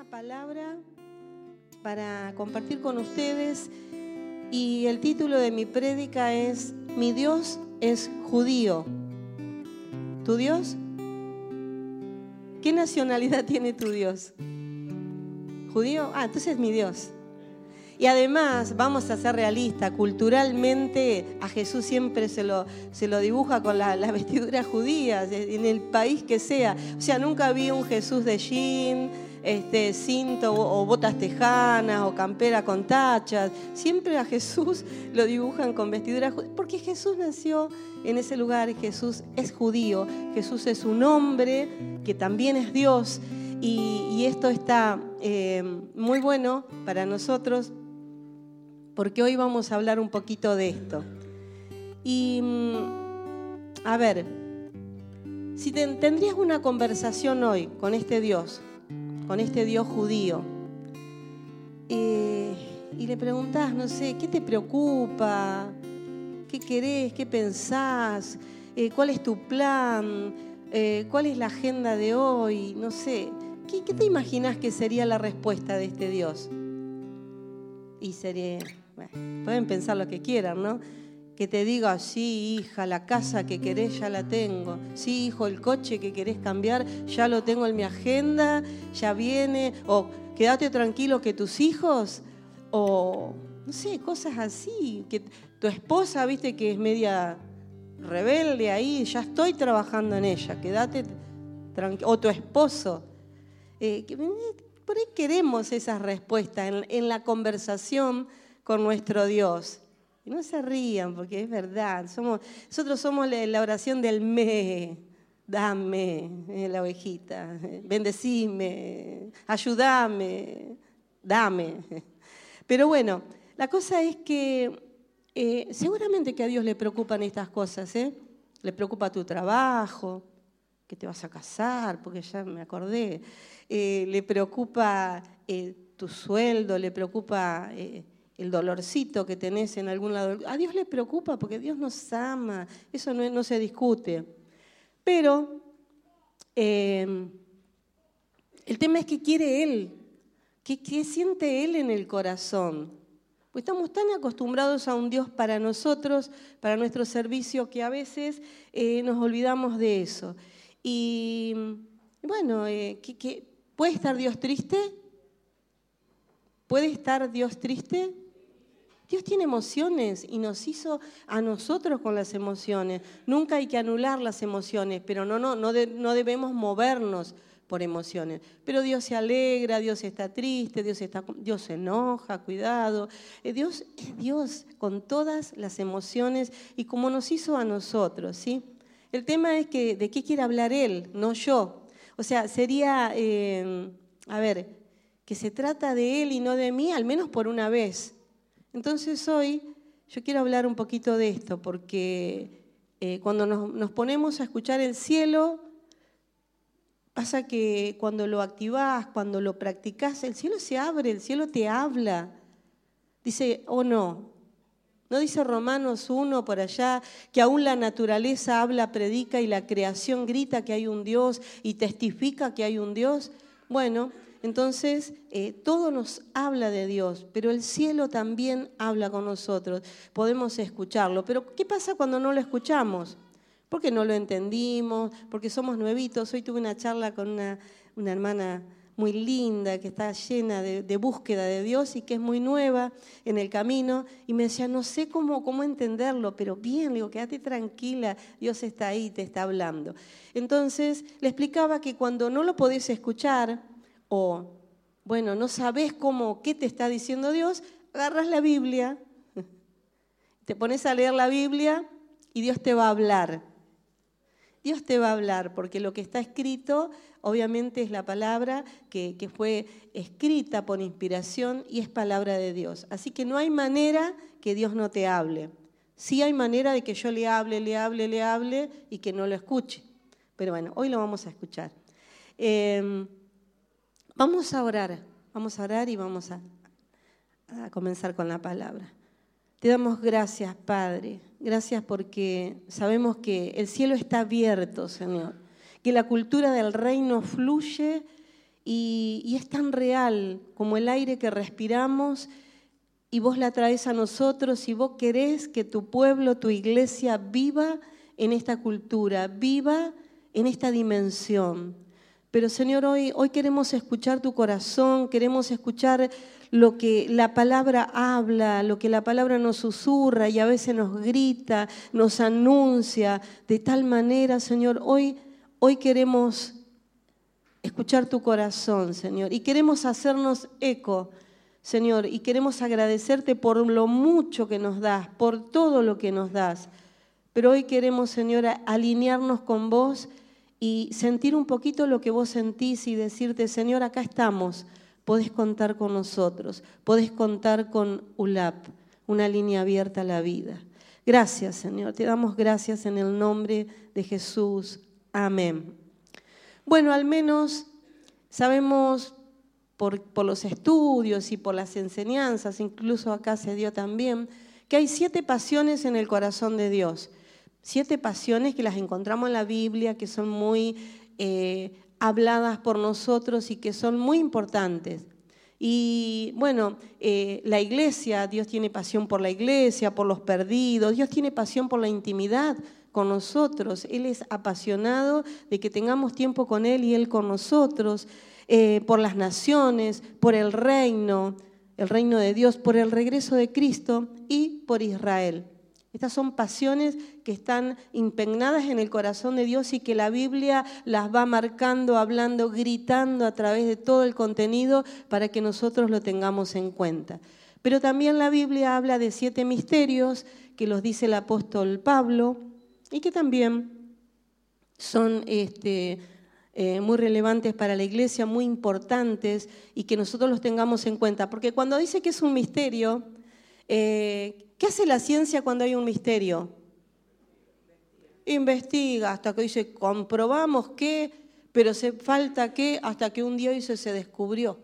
una palabra para compartir con ustedes y el título de mi prédica es Mi Dios es judío. ¿Tu Dios? ¿Qué nacionalidad tiene tu Dios? ¿Judío? Ah, entonces es mi Dios. Y además, vamos a ser realistas, culturalmente a Jesús siempre se lo, se lo dibuja con las vestiduras judías, en el país que sea. O sea, nunca vi un Jesús de jean, este, cinto o, botas tejanas o campera con tachas. Siempre a Jesús lo dibujan con vestiduras porque Jesús nació en ese lugar, Jesús es judío, Jesús es un hombre que también es Dios. Y, esto está eh, muy bueno para nosotros porque hoy vamos a hablar un poquito de esto. Y, mm, a ver, si tendrías una conversación hoy con este Dios, con este Dios judío, y le preguntás, no sé, ¿qué te preocupa? ¿Qué querés? ¿Qué pensás? Eh, ¿Cuál es tu plan? Eh, ¿Cuál es la agenda de hoy? No sé. ¿Qué, ¿Qué te imaginas que sería la respuesta de este Dios? Y sería, pueden pensar lo que quieran, ¿no? Que te diga, sí, hija, la casa que querés ya la tengo. Sí, hijo, el coche que querés cambiar ya lo tengo en mi agenda, ya viene. O quédate tranquilo que tus hijos, o no sé, cosas así. Que tu esposa, viste, que es media rebelde ahí, ya estoy trabajando en ella, quédate tranquilo. O tu esposo. Eh, por ahí queremos esas respuestas en, en la conversación con nuestro Dios. Y no se rían, porque es verdad. Somos, nosotros somos la oración del me, dame, eh, la ovejita, bendecime, ayúdame, dame. Pero bueno, la cosa es que eh, seguramente que a Dios le preocupan estas cosas, ¿eh? Le preocupa tu trabajo, que te vas a casar, porque ya me acordé. Eh, le preocupa tu sueldo, le preocupa el dolorcito que tenés en algún lado. A Dios le preocupa porque Dios nos ama, eso no, se discute. Pero em, el tema es que quiere Él, ¿Qué, siente Él en el corazón. Pues estamos tan acostumbrados a un Dios para nosotros, para nuestro servicio, que a veces eh, nos olvidamos de eso. Y bueno, eh, ¿puede estar Dios triste? ¿Puede estar Dios triste? Dios tiene emociones y nos hizo a nosotros con las emociones. Nunca hay que anular las emociones, pero no, no, no, debemos movernos por emociones. Pero Dios se alegra, Dios está triste, Dios, está, Dios se enoja, cuidado. Eh, Dios es Dios con todas las emociones y como nos hizo a nosotros, ¿sí? El tema es que de qué quiere hablar Él, no yo. O sea, sería, eh, a ver, que se trata de Él y no de mí, al menos por una vez. Entonces hoy yo quiero hablar un poquito de esto, porque eh, cuando nos, ponemos a escuchar el cielo, pasa que cuando lo activás, cuando lo practicás, el cielo se abre, el cielo te habla. Dice, o oh, no. ¿No dice Romanos 1 por allá que aún la naturaleza habla, predica y la creación grita que hay un Dios y testifica que hay un Dios? Bueno, entonces, eh, todo nos habla de Dios, pero el cielo también habla con nosotros. Podemos escucharlo. Pero ¿qué pasa cuando no lo escuchamos? Porque no lo entendimos, porque somos nuevitos. Hoy tuve una charla con una, hermana muy linda, que está llena de, búsqueda de Dios y que es muy nueva en el camino. Y me decía, no sé cómo, cómo entenderlo, pero bien, le digo, quédate tranquila, Dios está ahí, te está hablando. Entonces le explicaba que cuando no lo podés escuchar, o, bueno, no sabes cómo, qué te está diciendo Dios, agarras la Biblia, te pones a leer la Biblia y Dios te va a hablar. Dios te va a hablar, porque lo que está escrito obviamente es la palabra que, que, fue escrita por inspiración y es palabra de Dios. Así que no hay manera que Dios no te hable. Sí hay manera de que yo le hable, le hable, le hable y que no lo escuche. Pero bueno, hoy lo vamos a escuchar. Em, Vamos a orar, vamos a orar y vamos a, comenzar con la palabra. Te damos gracias, Padre. Gracias porque sabemos que el cielo está abierto, Señor. Que la cultura del reino fluye y, y es tan real como el aire que respiramos y vos la traes a nosotros y vos querés que tu pueblo, tu iglesia viva en esta cultura, viva en esta dimensión. Pero Señor, hoy, hoy queremos escuchar tu corazón, queremos escuchar lo que la palabra habla, lo que la palabra nos susurra y a veces nos grita, nos anuncia de tal manera, Señor, hoy, hoy queremos escuchar tu corazón, Señor, y queremos hacernos eco Señor, y queremos agradecerte por lo mucho que nos das, por todo lo que nos das. Pero hoy queremos, Señor, alinearnos con vos y sentir un poquito lo que vos sentís y decirte, Señor, acá estamos, podés contar con nosotros, podés contar con ULAP, una línea abierta a la vida. Gracias, Señor, te damos gracias en el nombre de Jesús. Amén. Bueno, al menos sabemos por, los estudios y por las enseñanzas, incluso acá se dio también, que hay siete pasiones en el corazón de Dios. Siete pasiones que las encontramos en la Biblia, que son muy eh, habladas por nosotros y que son muy importantes. Y bueno, eh, la iglesia, Dios tiene pasión por la iglesia, por los perdidos, Dios tiene pasión por la intimidad con nosotros. Él es apasionado de que tengamos tiempo con Él y Él con nosotros. Eh, por las naciones, por el reino, el reino de Dios, por el regreso de Cristo y por Israel. Estas son pasiones que están impregnadas en el corazón de Dios y que la Biblia las va marcando, hablando, gritando a través de todo el contenido para que nosotros lo tengamos en cuenta. Pero también la Biblia habla de siete misterios que los dice el apóstol Pablo y que también son este, eh, muy relevantes para la iglesia, muy importantes y que nosotros los tengamos en cuenta. Porque cuando dice que es un misterio, eh, ¿qué hace la ciencia cuando hay un misterio? Investiga hasta que dice, comprobamos que, pero se falta que, hasta que un día dice, se descubrió.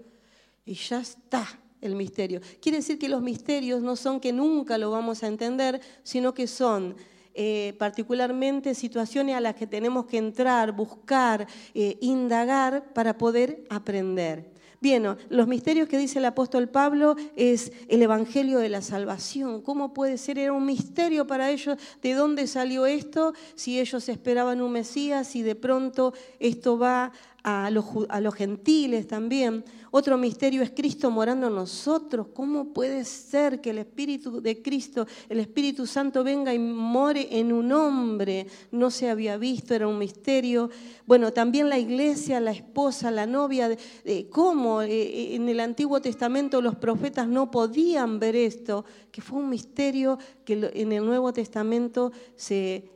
Y ya está el misterio. Quiere decir que los misterios no son que nunca lo vamos a entender, sino que son eh, particularmente situaciones a las que tenemos que entrar, buscar, eh, indagar para poder aprender. Bien, los misterios que dice el apóstol Pablo es el Evangelio de la Salvación. ¿Cómo puede ser? Era un misterio para ellos de dónde salió esto, si ellos esperaban un Mesías y de pronto esto va a los, gentiles también. Otro misterio es Cristo morando en nosotros. ¿Cómo puede ser que el Espíritu de Cristo, el Espíritu Santo venga y more en un hombre? No se había visto, era un misterio. Bueno, también la iglesia, la esposa, la novia, cómo eh, eh, en el Antiguo Testamento los profetas no podían ver esto, que fue un misterio que en el Nuevo Testamento se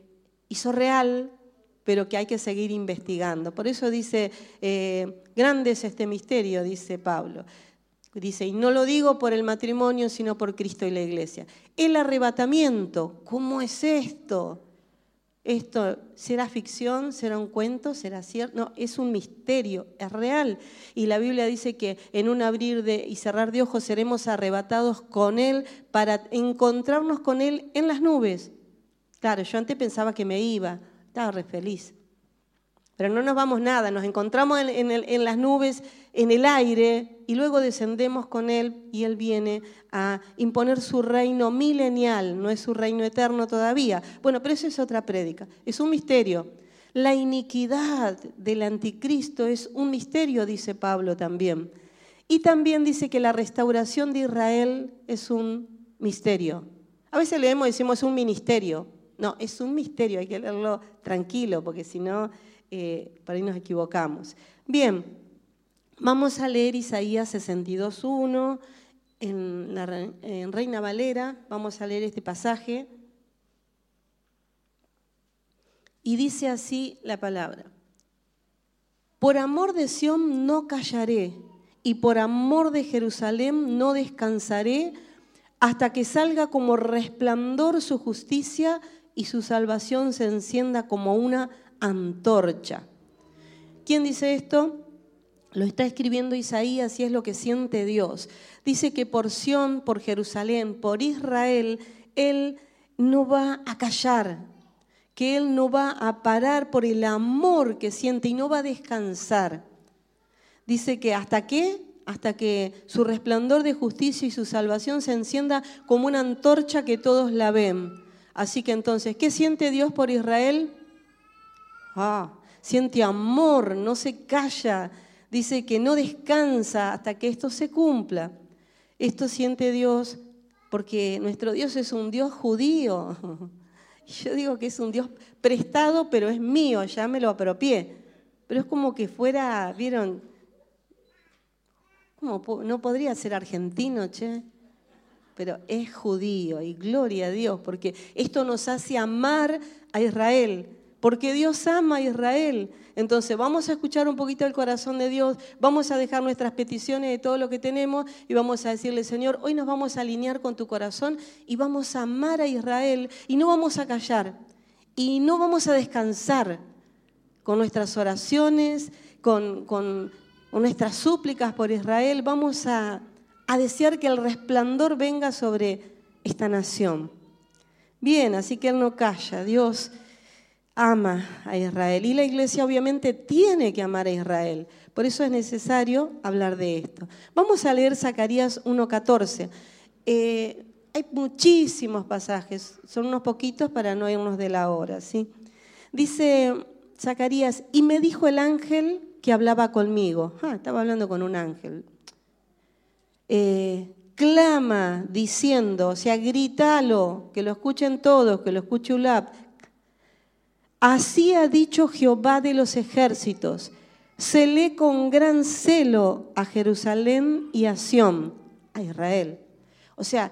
hizo real pero que hay que seguir investigando. Por eso dice, eh, grande es este misterio, dice Pablo. Dice, y no lo digo por el matrimonio, sino por Cristo y la iglesia. El arrebatamiento, ¿cómo es esto? ¿Esto será ficción? ¿Será un cuento? ¿Será cierto? No, es un misterio, es real. Y la Biblia dice que en un abrir de, y cerrar de ojos seremos arrebatados con Él para encontrarnos con Él en las nubes. Claro, yo antes pensaba que me iba, estaba re feliz. Pero no nos vamos nada, nos encontramos en, las nubes, en el aire, y luego descendemos con Él y Él viene a imponer su reino milenial, no es su reino eterno todavía. Bueno, pero eso es otra prédica, es un misterio. La iniquidad del anticristo es un misterio, dice Pablo también. Y también dice que la restauración de Israel es un misterio. A veces leemos y decimos es un ministerio. No, es un misterio, hay que leerlo tranquilo, porque si no, eh, por ahí nos equivocamos. Bien, vamos a leer Isaías 62.1 en, en Reina Valera, vamos a leer este pasaje. Y dice así la palabra. Por amor de Sión no callaré, y por amor de Jerusalén no descansaré, hasta que salga como resplandor su justicia y su salvación se encienda como una antorcha. ¿Quién dice esto? Lo está escribiendo Isaías y es lo que siente Dios. Dice que por Sión, por Jerusalén, por Israel, Él no va a callar, que Él no va a parar por el amor que siente y no va a descansar. Dice que hasta qué? Hasta que su resplandor de justicia y su salvación se encienda como una antorcha que todos la ven. Así que entonces, ¿qué siente Dios por Israel? Ah, siente amor, no se calla, dice que no descansa hasta que esto se cumpla. Esto siente Dios porque nuestro Dios es un Dios judío. yo digo que es un Dios prestado, pero es mío, ya me lo apropié. Pero es como que fuera, ¿vieron? no podría ser argentino, che? Pero es judío y gloria a Dios, porque esto nos hace amar a Israel porque Dios ama a Israel. Entonces vamos a escuchar un poquito el corazón de Dios, vamos a dejar nuestras peticiones de todo lo que tenemos y vamos a decirle, Señor, hoy nos vamos a alinear con tu corazón y vamos a amar a Israel y no vamos a callar y no vamos a descansar con nuestras oraciones, con, nuestras súplicas por Israel, vamos a, a desear que el resplandor venga sobre esta nación. Bien, así que Él no calla, Dios ama a Israel. Y la iglesia obviamente tiene que amar a Israel. Por eso es necesario hablar de esto. Vamos a leer Zacarías 1.14. Eh, hay muchísimos pasajes, son unos poquitos para no irnos de la hora. ¿sí? Dice Zacarías, y me dijo el ángel que hablaba conmigo. Ah, estaba hablando con un ángel. Eh, clama diciendo, o sea, grítalo, que lo escuchen todos, que lo escuche Ulab, Así ha dicho Jehová de los ejércitos, celé con gran celo a Jerusalén y a Sión, a Israel. O sea,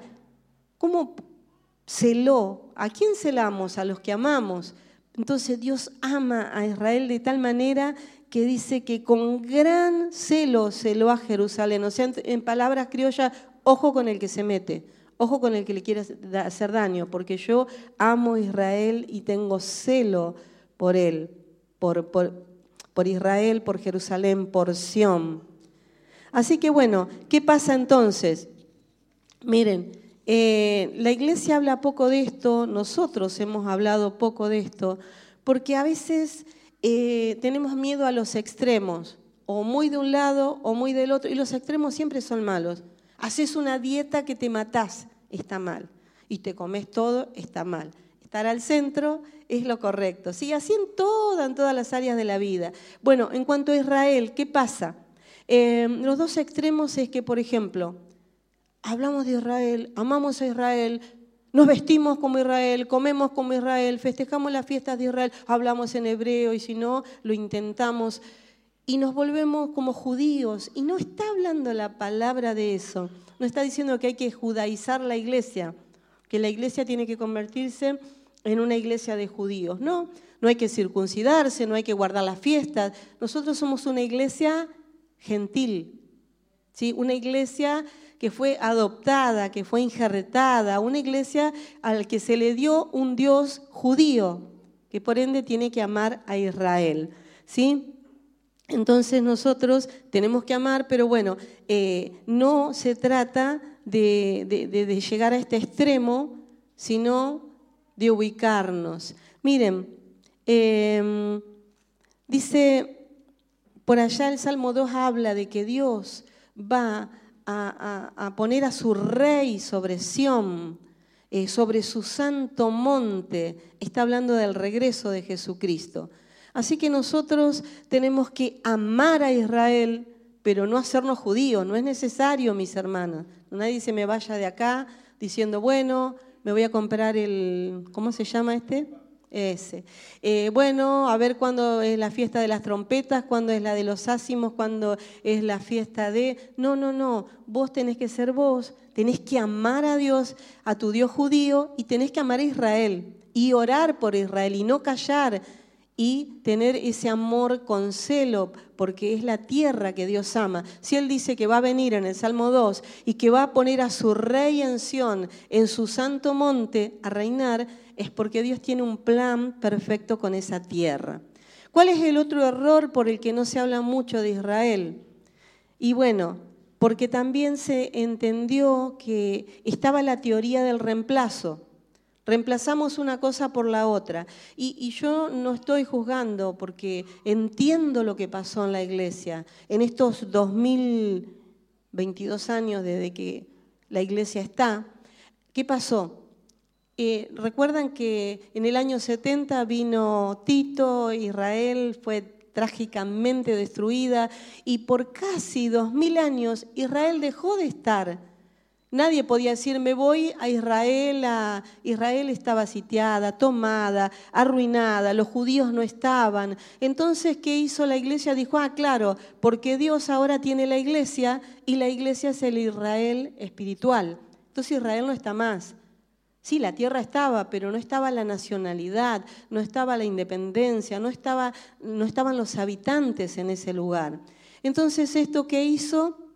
¿cómo celó? ¿A quién celamos? A los que amamos. Entonces Dios ama a Israel de tal manera que dice que con gran celo celó a Jerusalén. O sea, en palabras criollas, ojo con el que se mete. Ojo con el que le quiere hacer daño, porque yo amo Israel y tengo celo por él, por, por, Israel, por Jerusalén, por Sión. Así que bueno, ¿qué pasa entonces? Miren, eh, la iglesia habla poco de esto, nosotros hemos hablado poco de esto, porque a veces eh, tenemos miedo a los extremos, o muy de un lado o muy del otro, y los extremos siempre son malos. Haces una dieta que te matás, está mal. Y te comes todo, está mal. Estar al centro es lo correcto. Sí, así en, en todas las áreas de la vida. Bueno, en cuanto a Israel, ¿qué pasa? Eh, los dos extremos es que, por ejemplo, hablamos de Israel, amamos a Israel, nos vestimos como Israel, comemos como Israel, festejamos las fiestas de Israel, hablamos en hebreo y si no, lo intentamos y nos volvemos como judíos. Y no está hablando la palabra de eso. No está diciendo que hay que judaizar la iglesia, que la iglesia tiene que convertirse en una iglesia de judíos. No, no hay que circuncidarse, no hay que guardar las fiestas. Nosotros somos una iglesia gentil, ¿sí? una iglesia que fue adoptada, que fue injertada, una iglesia al que se le dio un Dios judío, que por ende tiene que amar a Israel. ¿sí? Entonces nosotros tenemos que amar, pero bueno, eh, no se trata de, llegar a este extremo, sino de ubicarnos. Miren, em, dice, por allá el Salmo 2 habla de que Dios va a, poner a su rey sobre Sión, eh, sobre su santo monte. Está hablando del regreso de Jesucristo. Así que nosotros tenemos que amar a Israel, pero no hacernos judíos. No es necesario, mis hermanas. Nadie se me vaya de acá diciendo, bueno, me voy a comprar el, ¿cómo se llama este? Ese. Eh, bueno, a ver cuándo es la fiesta de las trompetas, cuándo es la de los ácimos, cuándo es la fiesta de... No, no, no, vos tenés que ser vos, tenés que amar a Dios, a tu Dios judío, y tenés que amar a Israel, y orar por Israel, y no callar, y tener ese amor con celo, porque es la tierra que Dios ama. Si Él dice que va a venir en el Salmo 2 y que va a poner a su rey en Sión, en su santo monte, a reinar, es porque Dios tiene un plan perfecto con esa tierra. ¿Cuál es el otro error por el que no se habla mucho de Israel? Y bueno, porque también se entendió que estaba la teoría del reemplazo. reemplazamos una cosa por la otra. Y, yo no estoy juzgando porque entiendo lo que pasó en la iglesia en estos 2022 años desde que la iglesia está. ¿Qué pasó? Eh, Recuerdan que en el año 70 vino Tito, Israel fue trágicamente destruida y por casi dos mil años Israel dejó de estar Nadie podía decir, me voy a Israel, Israel estaba sitiada, tomada, arruinada, los judíos no estaban. Entonces, ¿qué hizo la iglesia? Dijo, ah, claro, porque Dios ahora tiene la iglesia y la iglesia es el Israel espiritual. Entonces Israel no está más. Sí, la tierra estaba, pero no estaba la nacionalidad, no estaba la independencia, no, estaba, no estaban los habitantes en ese lugar. Entonces, ¿esto qué hizo?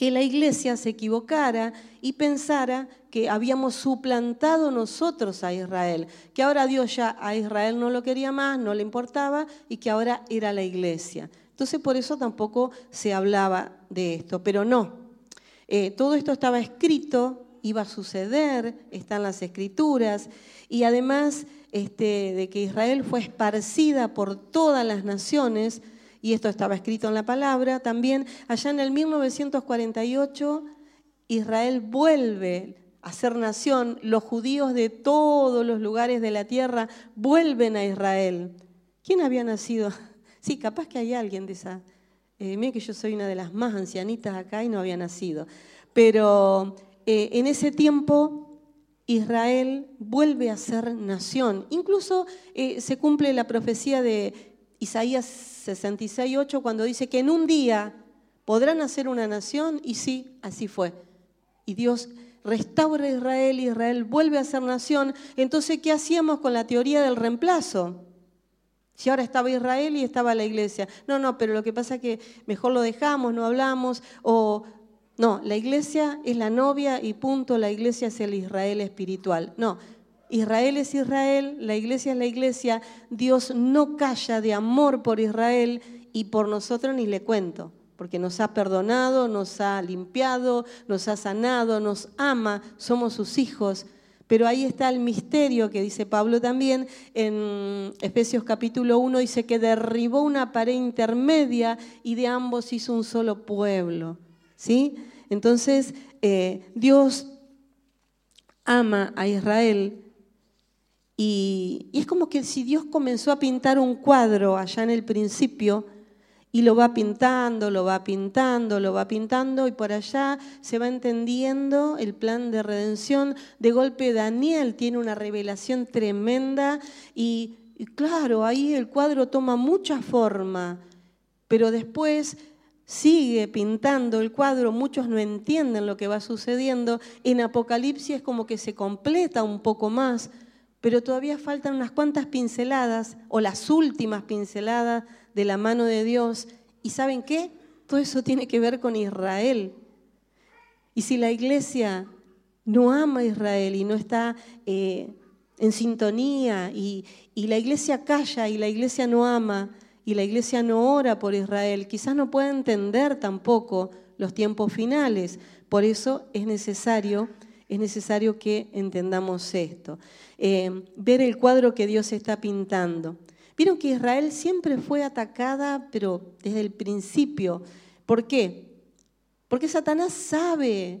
que la iglesia se equivocara y pensara que habíamos suplantado nosotros a Israel, que ahora Dios ya a Israel no lo quería más, no le importaba y que ahora era la iglesia. Entonces por eso tampoco se hablaba de esto, pero no. Eh, todo esto estaba escrito, iba a suceder, están las escrituras y además este, de que Israel fue esparcida por todas las naciones, y esto estaba escrito en la palabra, también allá en el 1948 Israel vuelve a ser nación, los judíos de todos los lugares de la tierra vuelven a Israel. ¿Quién había nacido? Sí, capaz que hay alguien de esa. Eh, que yo soy una de las más ancianitas acá y no había nacido. Pero eh, en ese tiempo Israel vuelve a ser nación. Incluso eh, se cumple la profecía de Isaías 66.8 cuando dice que en un día podrán hacer una nación y sí, así fue. Y Dios restaura a Israel Israel vuelve a ser nación. Entonces, ¿qué hacíamos con la teoría del reemplazo? Si ahora estaba Israel y estaba la iglesia. No, no, pero lo que pasa es que mejor lo dejamos, no hablamos, o no, la iglesia es la novia y punto, la iglesia es el Israel espiritual. No, Israel es Israel, la iglesia es la iglesia, Dios no calla de amor por Israel y por nosotros ni le cuento, porque nos ha perdonado, nos ha limpiado, nos ha sanado, nos ama, somos sus hijos. Pero ahí está el misterio que dice Pablo también en Efesios capítulo 1, dice que derribó una pared intermedia y de ambos hizo un solo pueblo. ¿Sí? Entonces, eh, Dios ama a Israel y, es como que si Dios comenzó a pintar un cuadro allá en el principio y lo va pintando, lo va pintando, lo va pintando y por allá se va entendiendo el plan de redención. De golpe Daniel tiene una revelación tremenda y, y claro, ahí el cuadro toma mucha forma, pero después sigue pintando el cuadro, muchos no entienden lo que va sucediendo. En Apocalipsis es como que se completa un poco más pero todavía faltan unas cuantas pinceladas o las últimas pinceladas de la mano de Dios. ¿Y saben qué? Todo eso tiene que ver con Israel. Y si la iglesia no ama a Israel y no está eh, en sintonía y, y la iglesia calla y la iglesia no ama y la iglesia no ora por Israel, quizás no pueda entender tampoco los tiempos finales. Por eso es necesario es necesario que entendamos esto. Eh, ver el cuadro que Dios está pintando. Vieron que Israel siempre fue atacada, pero desde el principio. ¿Por qué? Porque Satanás sabe,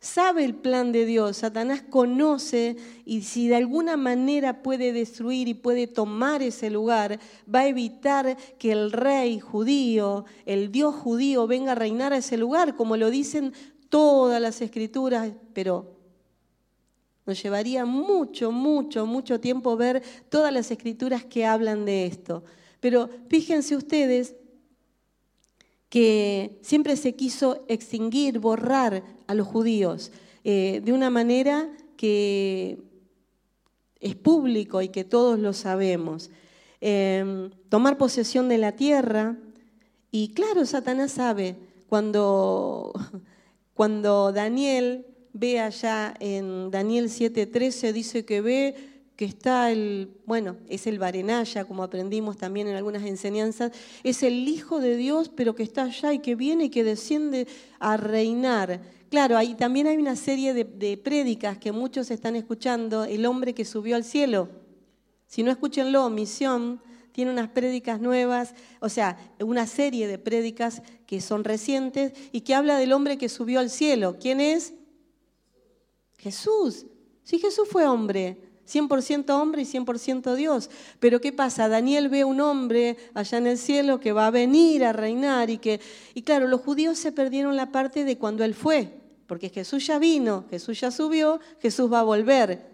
sabe el plan de Dios, Satanás conoce y si de alguna manera puede destruir y puede tomar ese lugar, va a evitar que el rey judío, el Dios judío venga a reinar a ese lugar, como lo dicen todas las escrituras, pero nos llevaría mucho, mucho, mucho tiempo ver todas las escrituras que hablan de esto. Pero fíjense ustedes que siempre se quiso extinguir, borrar a los judíos eh, de una manera que es público y que todos lo sabemos. Em, tomar posesión de la tierra. Y claro, Satanás sabe, cuando, cuando Daniel ve allá en Daniel 7:13, dice que ve que está el, bueno, es el Barenaya, como aprendimos también en algunas enseñanzas, es el Hijo de Dios, pero que está allá y que viene y que desciende a reinar. Claro, ahí también hay una serie de, de prédicas que muchos están escuchando, el hombre que subió al cielo. Si no escúchenlo, Misión tiene unas prédicas nuevas, o sea, una serie de prédicas que son recientes y que habla del hombre que subió al cielo. ¿Quién es? Jesús. Sí, Jesús fue hombre. 100% hombre y 100% Dios. Pero ¿qué pasa? Daniel ve un hombre allá en el cielo que va a venir a reinar y que, y claro, los judíos se perdieron la parte de cuando Él fue, porque Jesús ya vino, Jesús ya subió, Jesús va a volver.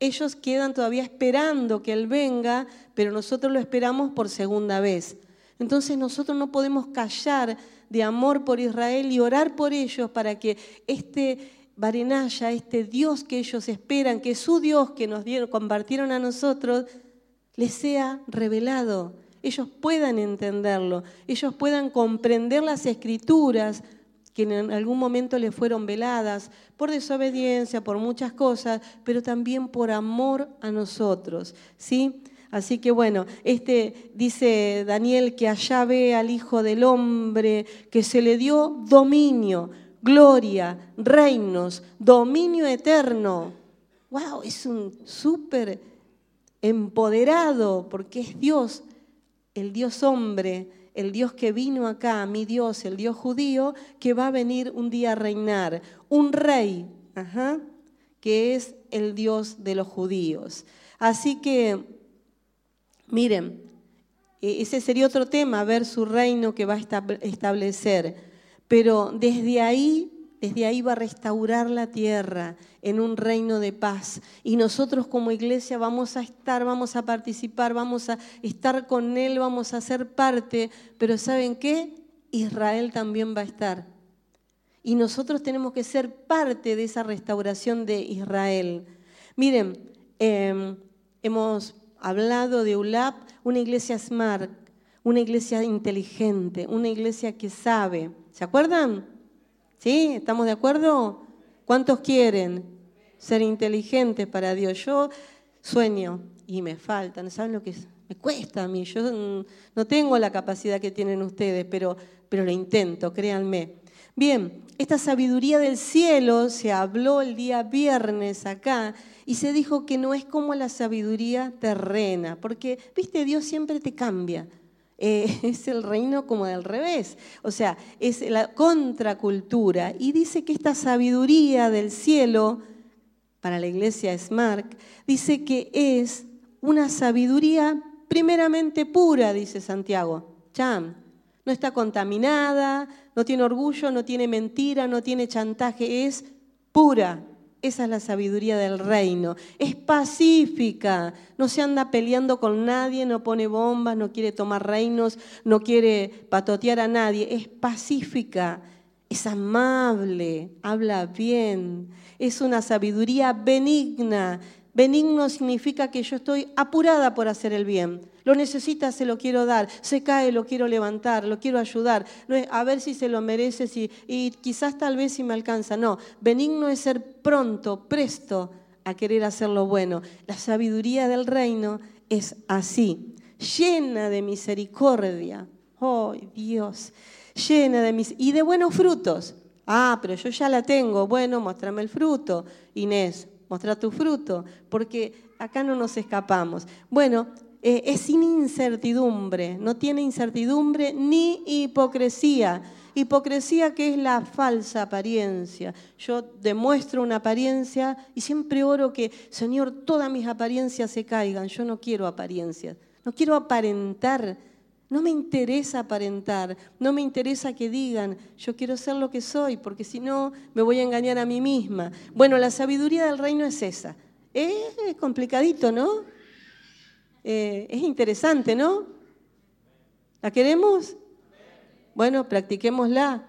Ellos quedan todavía esperando que Él venga, pero nosotros lo esperamos por segunda vez. Entonces nosotros no podemos callar de amor por Israel y orar por ellos para que este Este Dios que ellos esperan, que su Dios que nos dieron, compartieron a nosotros, les sea revelado. Ellos puedan entenderlo, ellos puedan comprender las escrituras que en algún momento les fueron veladas por desobediencia, por muchas cosas, pero también por amor a nosotros, ¿sí? Así que bueno, este dice Daniel que allá ve al Hijo del Hombre que se le dio dominio, gloria, reinos, dominio eterno. ¡Wow! Es un súper empoderado porque es Dios, el Dios hombre, el Dios que vino acá, mi Dios, el Dios judío, que va a venir un día a reinar. Un rey, que es el Dios de los judíos. Así que, miren, e-, ese sería otro tema, ver su reino que va a establecer pero desde ahí, desde ahí va a restaurar la tierra en un reino de paz. Y nosotros como iglesia vamos a estar, vamos a participar, vamos a estar con Él, vamos a ser parte, pero ¿saben qué? Israel también va a estar. Y nosotros tenemos que ser parte de esa restauración de Israel. Miren, em, hemos hablado de ULAP, una iglesia smart, una iglesia inteligente, una iglesia que sabe. ¿Se acuerdan? ¿Sí? ¿Estamos de acuerdo? ¿Cuántos quieren ser inteligentes para Dios? Yo sueño y me faltan, ¿saben lo que me cuesta a mí? Yo no tengo la capacidad que tienen ustedes, pero, pero lo intento, créanme. Bien, esta sabiduría del cielo se habló el día viernes acá y se dijo que no es como la sabiduría terrena, porque, viste, Dios siempre te cambia. Eh, es el reino como del revés, o sea, es la contracultura. Y dice que esta sabiduría del cielo, para la iglesia Smart, dice que es una sabiduría primeramente pura, dice Santiago. Cham, no está contaminada, no tiene orgullo, no tiene mentira, no tiene chantaje, es pura, esa es la sabiduría del reino. Es pacífica, no se anda peleando con nadie, no pone bombas, no quiere tomar reinos, no quiere patotear a nadie. Es pacífica, es amable, habla bien, es una sabiduría benigna. Benigno significa que yo estoy apurada por hacer el bien. Lo necesita, se lo quiero dar. Se cae, lo quiero levantar, lo quiero ayudar. No es a ver si se lo merece si, y quizás tal vez si me alcanza. No, benigno es ser pronto, presto a querer hacer lo bueno. La sabiduría del reino es así, llena de misericordia. Oh, Dios, llena de mis y de buenos frutos. Ah, pero yo ya la tengo. Bueno, muéstrame el fruto, Inés mostrar tu fruto, porque acá no nos escapamos. Bueno, eh, es sin incertidumbre, no tiene incertidumbre ni hipocresía. Hipocresía que es la falsa apariencia. Yo demuestro una apariencia y siempre oro que, Señor, todas mis apariencias se caigan. Yo no quiero apariencias, no quiero aparentar. No me interesa aparentar, no me interesa que digan, yo quiero ser lo que soy, porque si no me voy a engañar a mí misma. Bueno, la sabiduría del reino es esa. Es complicadito, ¿no? Eh, es interesante, ¿no? ¿La queremos? Bueno, practiquémosla,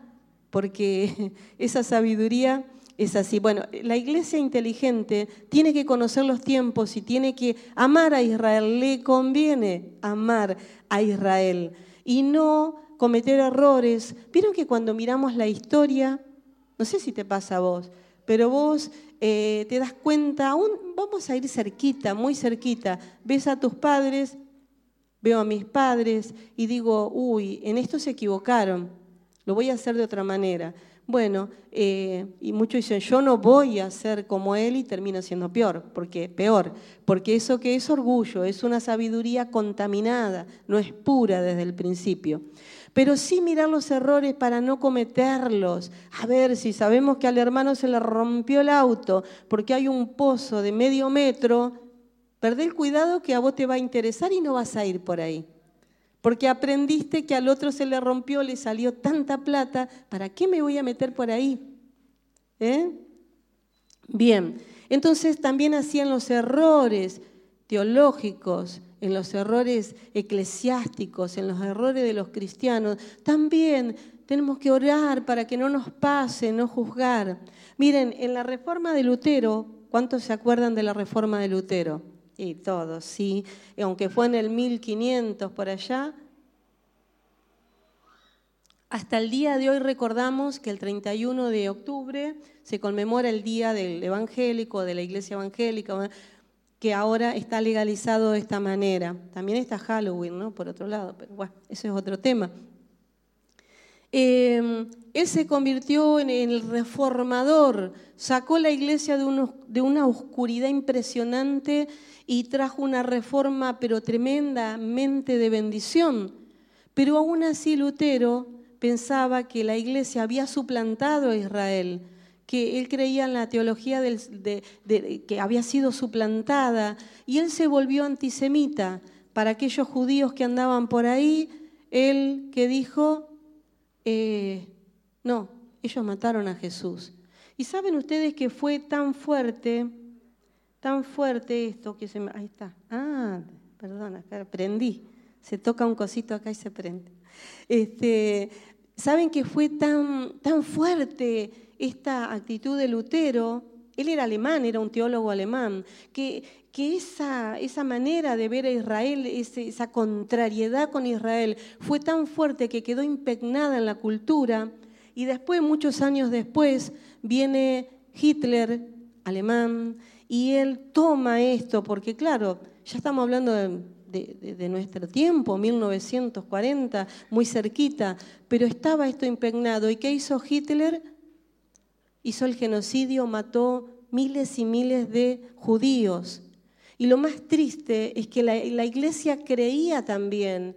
porque esa sabiduría es así. Bueno, la iglesia inteligente tiene que conocer los tiempos y tiene que amar a Israel. Le conviene amar a Israel y no cometer errores. Vieron que cuando miramos la historia, no sé si te pasa a vos, pero vos eh, te das cuenta, aún vamos a ir cerquita, muy cerquita, ves a tus padres, veo a mis padres y digo, uy, en esto se equivocaron, lo voy a hacer de otra manera. Bueno, eh, y muchos dicen, yo no voy a ser como él y termino siendo peor, porque peor, porque eso que es orgullo, es una sabiduría contaminada, no es pura desde el principio. Pero sí mirar los errores para no cometerlos. A ver, si sabemos que al hermano se le rompió el auto porque hay un pozo de medio metro, perdé el cuidado que a vos te va a interesar y no vas a ir por ahí porque aprendiste que al otro se le rompió, le salió tanta plata, ¿para qué me voy a meter por ahí? ¿Eh? Bien, entonces también hacían los errores teológicos, en los errores eclesiásticos, en los errores de los cristianos. También tenemos que orar para que no nos pase, no juzgar. Miren, en la reforma de Lutero, ¿cuántos se acuerdan de la reforma de Lutero? Y todos, sí. aunque fue en el 1500 por allá, hasta el día de hoy recordamos que el 31 de octubre se conmemora el Día del Evangélico, de la Iglesia Evangélica, que ahora está legalizado de esta manera. También está Halloween, ¿no? Por otro lado, pero bueno, ese es otro tema. Em, él se convirtió en el reformador, sacó la iglesia de, de una oscuridad impresionante y trajo una reforma, pero tremendamente de bendición. Pero aún así Lutero pensaba que la iglesia había suplantado a Israel, que él creía en la teología de, que había sido suplantada, y él se volvió antisemita para aquellos judíos que andaban por ahí, él que dijo, eh, no, ellos mataron a Jesús. Y saben ustedes que fue tan fuerte tan fuerte esto que se me... Ahí está. Ah, perdón, acá prendí. Se toca un cosito acá y se prende. Este, Saben que fue tan, tan fuerte esta actitud de Lutero. Él era alemán, era un teólogo alemán, que, que esa, esa manera de ver a Israel, esa contrariedad con Israel, fue tan fuerte que quedó impregnada en la cultura. Y después, muchos años después, viene Hitler, alemán, y él toma esto, porque claro, ya estamos hablando de, nuestro tiempo, 1940, muy cerquita, pero estaba esto impregnado. ¿Y qué hizo Hitler? Hizo el genocidio, mató miles y miles de judíos. Y lo más triste es que la iglesia creía también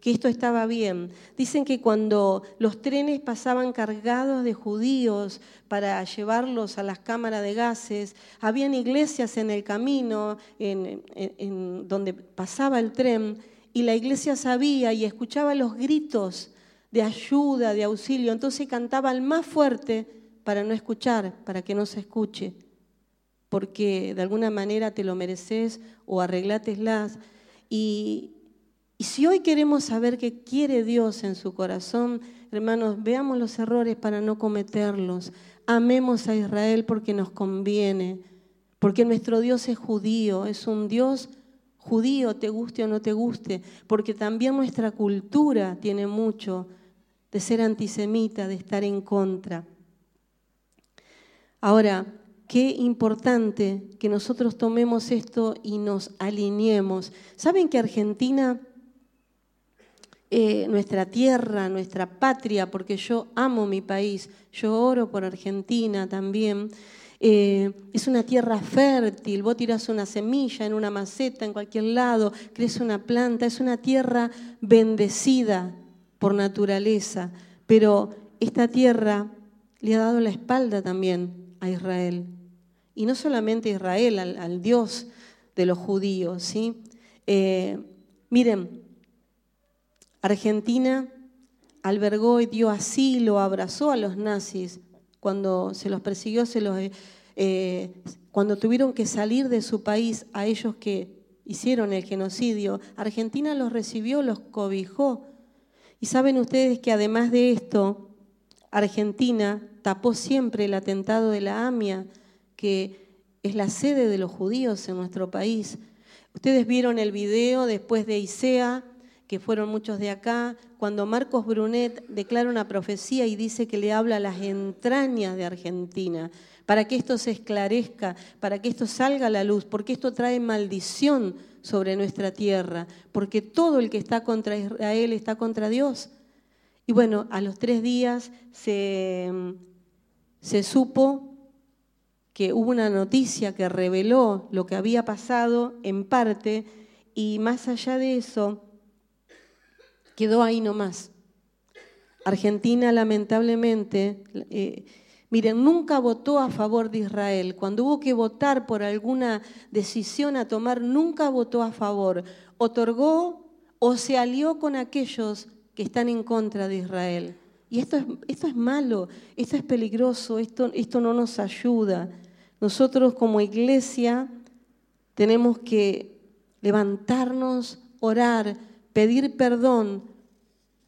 que esto estaba bien. Dicen que cuando los trenes pasaban cargados de judíos para llevarlos a las cámaras de gases, habían iglesias en el camino en, donde pasaba el tren y la iglesia sabía y escuchaba los gritos de ayuda, de auxilio, entonces cantaban más fuerte para no escuchar, para que no se escuche, porque de alguna manera te lo mereces o arregláteslas. Y, y si hoy queremos saber qué quiere Dios en su corazón, hermanos, veamos los errores para no cometerlos. Amemos a Israel porque nos conviene, porque nuestro Dios es judío, es un Dios judío, te guste o no te guste, porque también nuestra cultura tiene mucho de ser antisemita, de estar en contra. Ahora, qué importante que nosotros tomemos esto y nos alineemos. ¿Saben que Argentina eh, nuestra tierra, nuestra patria, porque yo amo mi país, yo oro por Argentina también. Eh, es una tierra fértil, vos tirás una semilla en una maceta, en cualquier lado, crece una planta, es una tierra bendecida por naturaleza, pero esta tierra le ha dado la espalda también a Israel. Y no solamente a Israel, al, Dios de los judíos. ¿sí? Eh, miren, Argentina albergó y dio asilo, abrazó a los nazis cuando se los persiguió, se los, eh, cuando tuvieron que salir de su país a ellos que hicieron el genocidio. Argentina los recibió, los cobijó. Y saben ustedes que además de esto, Argentina tapó siempre el atentado de la AMIA, que es la sede de los judíos en nuestro país. Ustedes vieron el video después de ISEA, que fueron muchos de acá, cuando Marcos Brunet declara una profecía y dice que le habla a las entrañas de Argentina, para que esto se esclarezca, para que esto salga a la luz, porque esto trae maldición sobre nuestra tierra, porque todo el que está contra Israel está contra Dios. Y bueno, a los tres días se, se supo que hubo una noticia que reveló lo que había pasado en parte, y más allá de eso, quedó ahí nomás. Argentina, lamentablemente, eh, miren, nunca votó a favor de Israel. Cuando hubo que votar por alguna decisión a tomar, nunca votó a favor. Otorgó o se alió con aquellos están en contra de Israel. Y esto es, esto es malo, esto es peligroso, esto, esto no nos ayuda. Nosotros como iglesia tenemos que levantarnos, orar, pedir perdón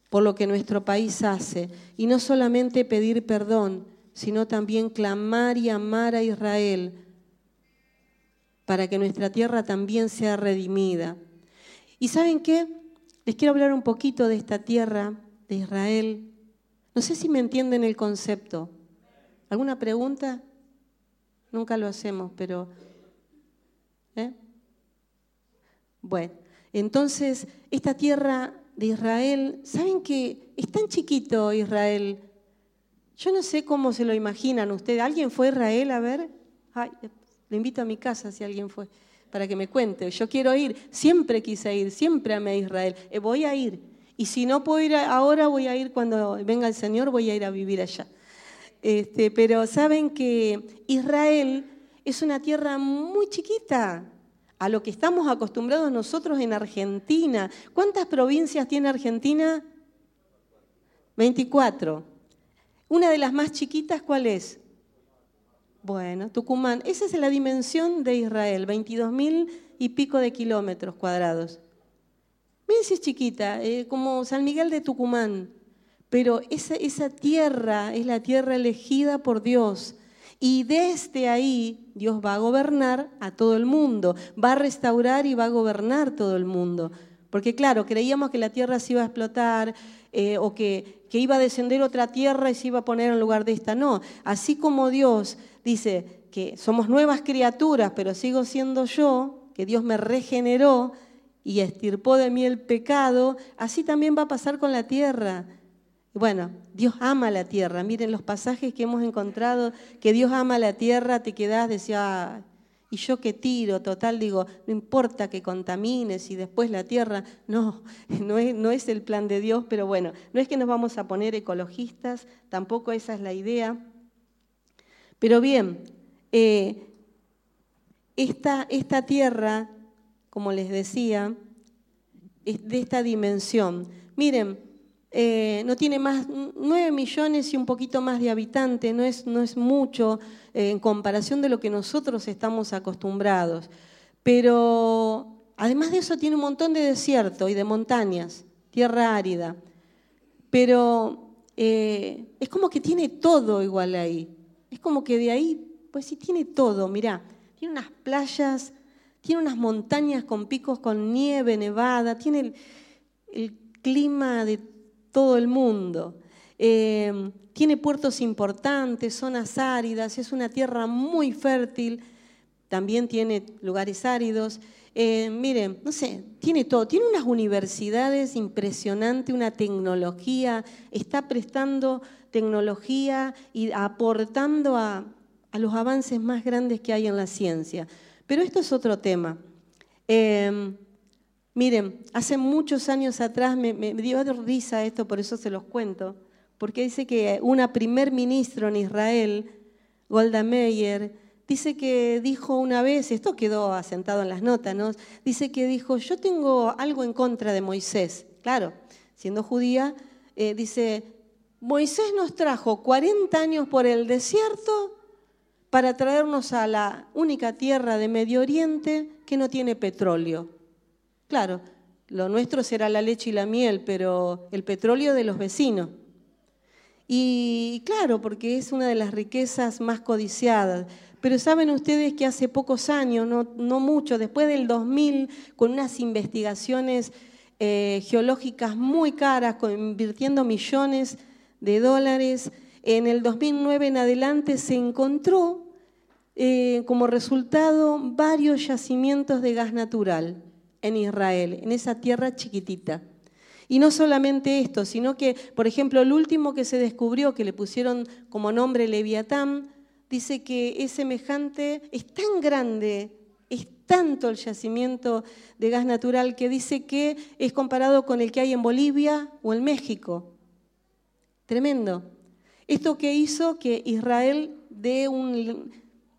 por lo que nuestro país hace. Y no solamente pedir perdón, sino también clamar y amar a Israel para que nuestra tierra también sea redimida. ¿Y saben qué? Les quiero hablar un poquito de esta tierra de Israel. No sé si me entienden el concepto. ¿Alguna pregunta? Nunca lo hacemos, pero... ¿eh? Bueno, entonces esta tierra de Israel, ¿saben que es tan chiquito Israel? Yo no sé cómo se lo imaginan ustedes. ¿Alguien fue a Israel a ver? Le invito a mi casa si alguien fue, para que me cuente. Yo quiero ir, siempre quise ir, siempre amé a Israel. Eh, voy a ir. Y si no puedo ir ahora, voy a ir cuando venga el Señor, voy a ir a vivir allá. Este, pero saben que Israel es una tierra muy chiquita, a lo que estamos acostumbrados nosotros en Argentina. ¿Cuántas provincias tiene Argentina? 24. Una de las más chiquitas, ¿cuál es? Bueno, Tucumán. Esa es la dimensión de Israel, 22 mil y pico de kilómetros cuadrados. Miren si es chiquita, eh, como San Miguel de Tucumán. Pero esa, esa tierra es la tierra elegida por Dios y desde ahí Dios va a gobernar a todo el mundo, va a restaurar y va a gobernar todo el mundo. Porque claro, creíamos que la tierra se iba a explotar eh, o que, que iba a descender otra tierra y se iba a poner en lugar de esta. No, así como Dios dice que somos nuevas criaturas, pero sigo siendo yo, que Dios me regeneró y estirpó de mí el pecado, así también va a pasar con la tierra. Bueno, Dios ama la tierra. Miren los pasajes que hemos encontrado, que Dios ama la tierra, te quedás, decía, y yo qué tiro, total, digo, no importa que contamines y después la tierra, no, no es, no es el plan de Dios, pero bueno, no es que nos vamos a poner ecologistas, tampoco esa es la idea. Pero bien, eh, esta, tierra, como les decía, es de esta dimensión. Miren, eh, no tiene más, 9 millones y un poquito más de habitantes, no es, mucho eh, en comparación de lo que nosotros estamos acostumbrados. Pero además de eso tiene un montón de desierto y de montañas, tierra árida. Pero es como que tiene todo igual ahí. Es como que de ahí, pues sí, tiene todo, mirá, tiene unas playas, tiene unas montañas con picos con nieve, nevada, tiene el, clima de todo el mundo. Em, tiene puertos importantes, zonas áridas, es una tierra muy fértil, también tiene lugares áridos. Eh, miren, no sé, tiene todo, tiene unas universidades impresionantes, una tecnología, está prestando tecnología y aportando a, los avances más grandes que hay en la ciencia. Pero esto es otro tema. Em, Miren, hace muchos años atrás me, dio risa esto, por eso se los cuento, porque dice que una primer ministro en Israel, Golda Meir, dice que dijo una vez, esto quedó asentado en las notas, ¿no? dice que dijo, yo tengo algo en contra de Moisés. Claro, siendo judía, eh, dice, Moisés nos trajo 40 años por el desierto para traernos a la única tierra de Medio Oriente que no tiene petróleo. Claro, lo nuestro será la leche y la miel, pero el petróleo de los vecinos. Y claro, porque es una de las riquezas más codiciadas. Pero saben ustedes que hace pocos años, no, mucho, después del 2000, con unas investigaciones eh, geológicas muy caras, invirtiendo millones de dólares. En el 2009 en adelante se encontró eh, como resultado varios yacimientos de gas natural en Israel, en esa tierra chiquitita. Y no solamente esto, sino que, por ejemplo, el último que se descubrió, que le pusieron como nombre Leviatán, dice que es semejante, es tan grande, es tanto el yacimiento de gas natural que dice que es comparado con el que hay en Bolivia o en México. Tremendo. Esto que hizo que Israel dé un,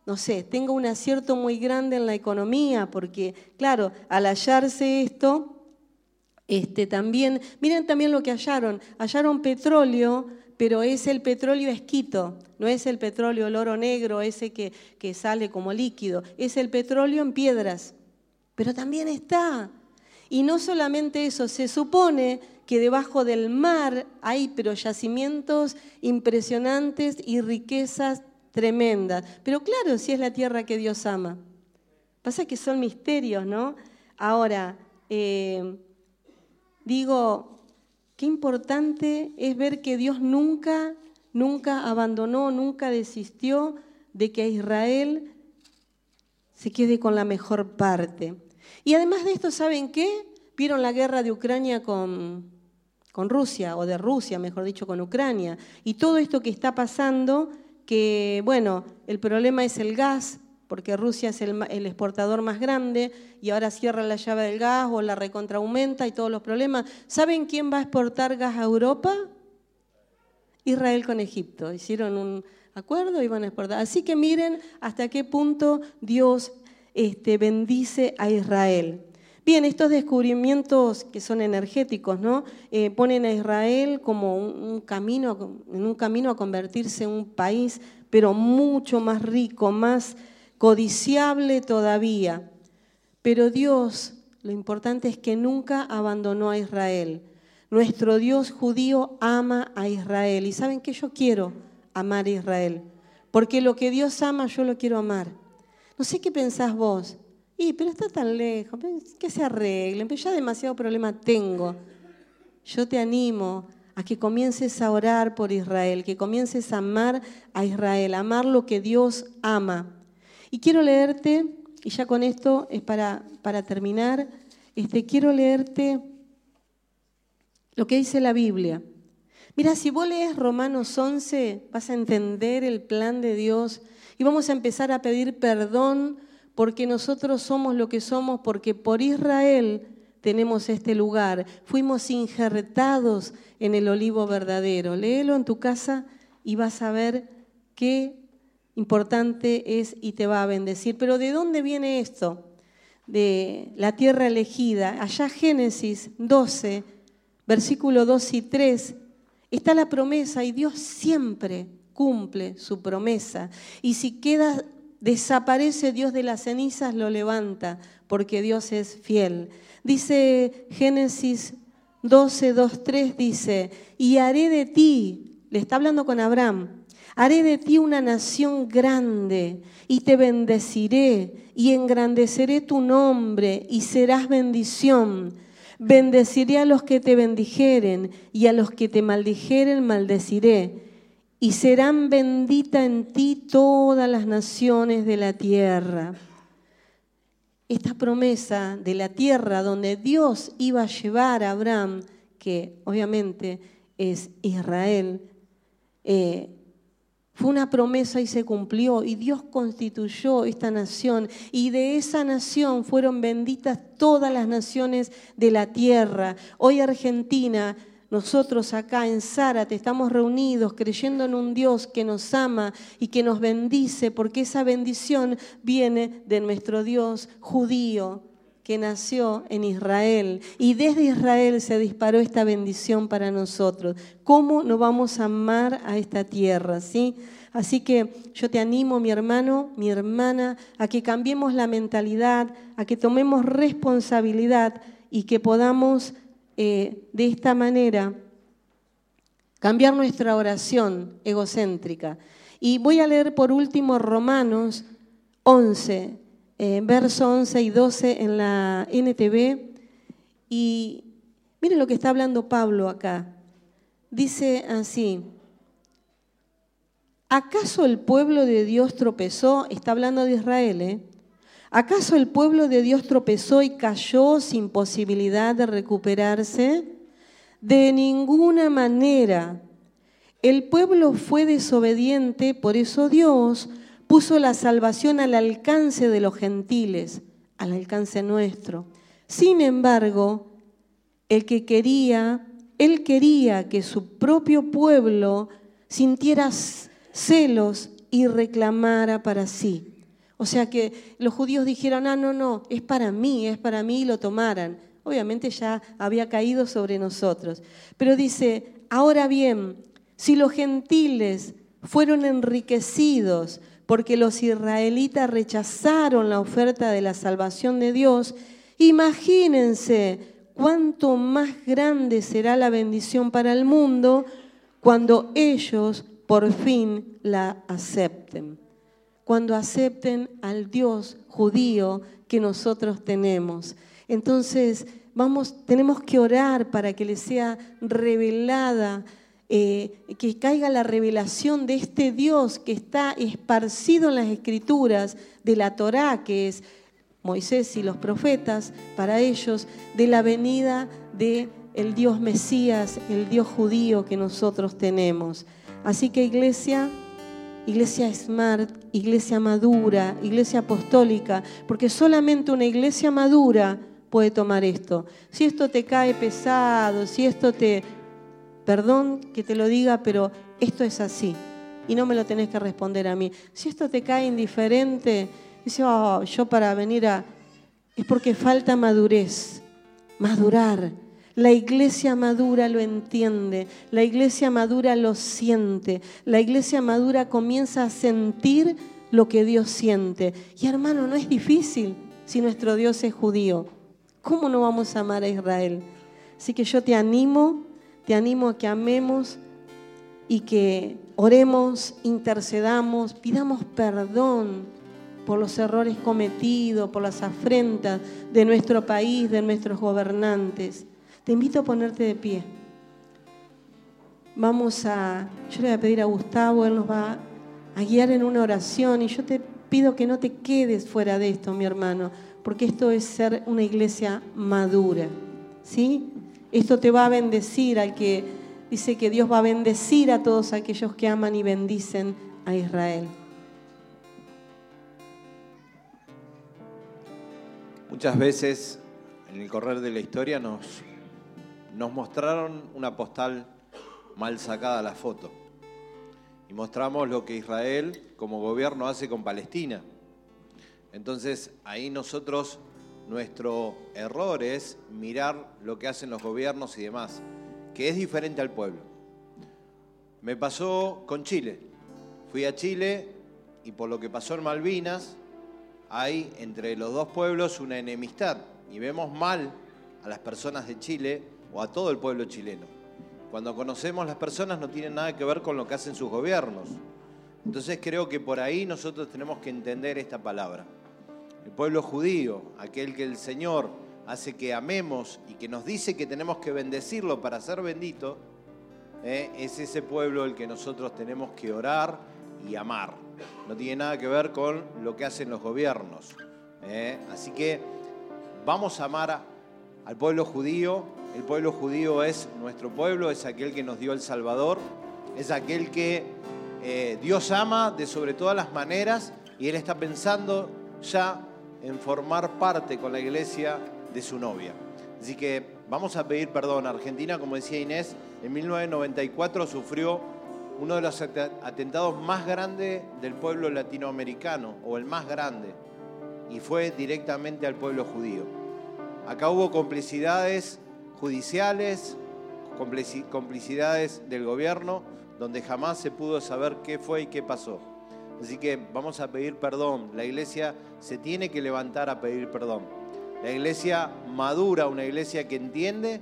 no sé, tenga un acierto muy grande en la economía, porque, claro, al hallarse esto, este, también, miren también lo que hallaron. Hallaron petróleo, pero es el petróleo esquito, no es el petróleo, el oro negro, ese que, que sale como líquido, es el petróleo en piedras. Pero también está. Y no solamente eso, se supone que debajo del mar hay pero yacimientos impresionantes y riquezas tremendas. Pero claro, si es la tierra que Dios ama. Pasa que son misterios, ¿no? Ahora, eh, digo, qué importante es ver que Dios nunca, nunca abandonó, nunca desistió de que Israel se quede con la mejor parte. Y además de esto, ¿saben qué? Vieron la guerra de Ucrania con, con Rusia, o de Rusia, mejor dicho, con Ucrania. Y todo esto que está pasando, que, bueno, el problema es el gas, porque Rusia es el, exportador más grande y ahora cierra la llave del gas o la recontraaumenta y todos los problemas. ¿Saben quién va a exportar gas a Europa? Israel con Egipto. Hicieron un acuerdo y van a exportar. Así que miren hasta qué punto Dios este, bendice a Israel. Bien, estos descubrimientos que son energéticos, ¿no? Eh, ponen a Israel como un, camino, en un camino a convertirse en un país, pero mucho más rico, más codiciable todavía. Pero Dios, lo importante es que nunca abandonó a Israel. Nuestro Dios judío ama a Israel. ¿Y saben que yo quiero amar a Israel? Porque lo que Dios ama, yo lo quiero amar. No sé qué pensás vos. Y, pero está tan lejos, que se arreglen, pero ya demasiado problema tengo. Yo te animo a que comiences a orar por Israel, que comiences a amar a Israel, amar lo que Dios ama. Y quiero leerte, y ya con esto es para, para terminar, este, quiero leerte lo que dice la Biblia. Mira, si vos lees Romanos 11, vas a entender el plan de Dios y vamos a empezar a pedir perdón porque nosotros somos lo que somos, porque por Israel tenemos este lugar. Fuimos injertados en el olivo verdadero. Léelo en tu casa y vas a ver qué importante es y te va a bendecir. Pero ¿de dónde viene esto? De la tierra elegida. Allá Génesis 12, versículo 2 y 3, está la promesa y Dios siempre cumple su promesa. Y si queda, desaparece Dios de las cenizas, lo levanta, porque Dios es fiel. Dice Génesis 12, 2, 3, dice, y haré de ti, le está hablando con Abraham, Haré de ti una nación grande y te bendeciré y engrandeceré tu nombre y serás bendición. Bendeciré a los que te bendijeren y a los que te maldijeren maldeciré. Y serán bendita en ti todas las naciones de la tierra. Esta promesa de la tierra donde Dios iba a llevar a Abraham, que obviamente es Israel, eh, fue una promesa y se cumplió y Dios constituyó esta nación y de esa nación fueron benditas todas las naciones de la tierra. Hoy Argentina, nosotros acá en Zárate estamos reunidos creyendo en un Dios que nos ama y que nos bendice porque esa bendición viene de nuestro Dios judío que nació en Israel y desde Israel se disparó esta bendición para nosotros. ¿Cómo no vamos a amar a esta tierra? ¿sí? Así que yo te animo, mi hermano, mi hermana, a que cambiemos la mentalidad, a que tomemos responsabilidad y que podamos eh, de esta manera cambiar nuestra oración egocéntrica. Y voy a leer por último Romanos 11, eh, verso 11 y 12 en la NTV, y Miren lo que está hablando Pablo acá. Dice así, ¿acaso el pueblo de Dios tropezó? Está hablando de Israel, ¿eh? ¿Acaso el pueblo de Dios tropezó y cayó sin posibilidad de recuperarse? De ninguna manera. El pueblo fue desobediente, por eso Dios puso la salvación al alcance de los gentiles, al alcance nuestro. Sin embargo, el que quería, él quería que su propio pueblo sintiera celos y reclamara para sí. O sea que los judíos dijeron, ah, no, no, es para mí, es para mí y lo tomaran. Obviamente ya había caído sobre nosotros. Pero dice, ahora bien, si los gentiles fueron enriquecidos porque los israelitas rechazaron la oferta de la salvación de Dios, imagínense cuánto más grande será la bendición para el mundo cuando ellos por fin la acepten cuando acepten al Dios judío que nosotros tenemos. Entonces, vamos, tenemos que orar para que le sea revelada, eh, que caiga la revelación de este Dios que está esparcido en las escrituras de la Torá, que es Moisés y los profetas, para ellos, de la venida de el Dios Mesías, el Dios judío que nosotros tenemos. Así que iglesia, iglesia smart, iglesia madura, iglesia apostólica, porque solamente una iglesia madura puede tomar esto. Si esto te cae pesado, si esto te... Perdón que te lo diga, pero esto es así. Y no me lo tenés que responder a mí. Si esto te cae indiferente, dice, oh, yo para venir a... Es porque falta madurez. Madurar la iglesia madura lo entiende, la iglesia madura lo siente, la iglesia madura comienza a sentir lo que Dios siente. Y hermano, no es difícil si nuestro Dios es judío. ¿Cómo no vamos a amar a Israel? Así que yo te animo, te animo a que amemos y que oremos, intercedamos, pidamos perdón por los errores cometidos, por las afrentas de nuestro país, de nuestros gobernantes. Te invito a ponerte de pie. Vamos a, yo le voy a pedir a Gustavo, él nos va a guiar en una oración y yo te pido que no te quedes fuera de esto, mi hermano, porque esto es ser una iglesia madura. ¿Sí? Esto te va a bendecir al que dice que Dios va a bendecir a todos aquellos que aman y bendicen a Israel. Muchas veces en el correr de la historia nos nos mostraron una postal mal sacada la foto y mostramos lo que Israel como gobierno hace con Palestina. Entonces ahí nosotros, nuestro error es mirar lo que hacen los gobiernos y demás, que es diferente al pueblo. Me pasó con Chile. Fui a Chile y por lo que pasó en Malvinas, hay entre los dos pueblos una enemistad y vemos mal a las personas de Chile o a todo el pueblo chileno. Cuando conocemos las personas no tienen nada que ver con lo que hacen sus gobiernos. Entonces creo que por ahí nosotros tenemos que entender esta palabra. El pueblo judío, aquel que el Señor hace que amemos y que nos dice que tenemos que bendecirlo para ser bendito, eh, es ese pueblo el que nosotros tenemos que orar y amar. No tiene nada que ver con lo que hacen los gobiernos. Eh. Así que vamos a amar al pueblo judío el pueblo judío es nuestro pueblo, es aquel que nos dio el Salvador, es aquel que eh, Dios ama de sobre todas las maneras y Él está pensando ya en formar parte con la iglesia de su novia. Así que vamos a pedir perdón. Argentina, como decía Inés, en 1994 sufrió uno de los atentados más grandes del pueblo latinoamericano, o el más grande, y fue directamente al pueblo judío. Acá hubo complicidades judiciales, complicidades del gobierno, donde jamás se pudo saber qué fue y qué pasó. Así que vamos a pedir perdón. La iglesia se tiene que levantar a pedir perdón. La iglesia madura, una iglesia que entiende,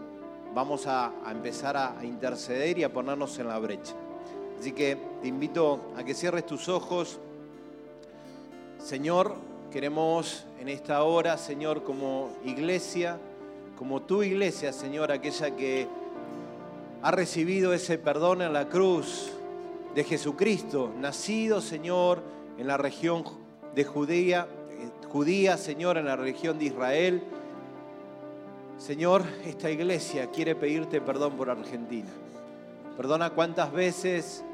vamos a, empezar a, a interceder y a ponernos en la brecha. Así que te invito a que cierres tus ojos. Señor, queremos en esta hora, Señor, como iglesia, como tu iglesia, Señor, aquella que ha recibido ese perdón en la cruz de Jesucristo, nacido, Señor, en la región de Judea, eh, Judía, Señor, en la región de Israel. Señor, esta iglesia quiere pedirte perdón por Argentina. Perdona cuántas veces,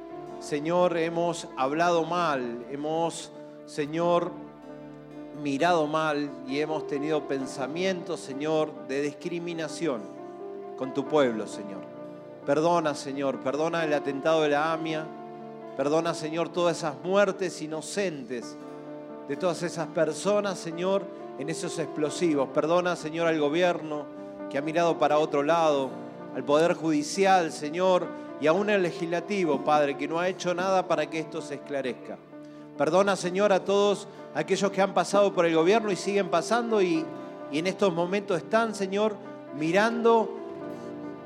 Señor, hemos hablado mal, hemos, Señor, mirado mal y hemos tenido pensamientos, Señor, de discriminación con tu pueblo, Señor. Perdona, Señor, perdona el atentado de la AMIA, perdona, Señor, todas esas muertes inocentes de todas esas personas, Señor, en esos explosivos. Perdona, Señor, al gobierno que ha mirado para otro lado, al Poder Judicial, Señor, y aún al legislativo, Padre, que no ha hecho nada para que esto se esclarezca. Perdona, Señor, a todos aquellos que han pasado por el gobierno y siguen pasando y, en estos momentos están, Señor, mirando,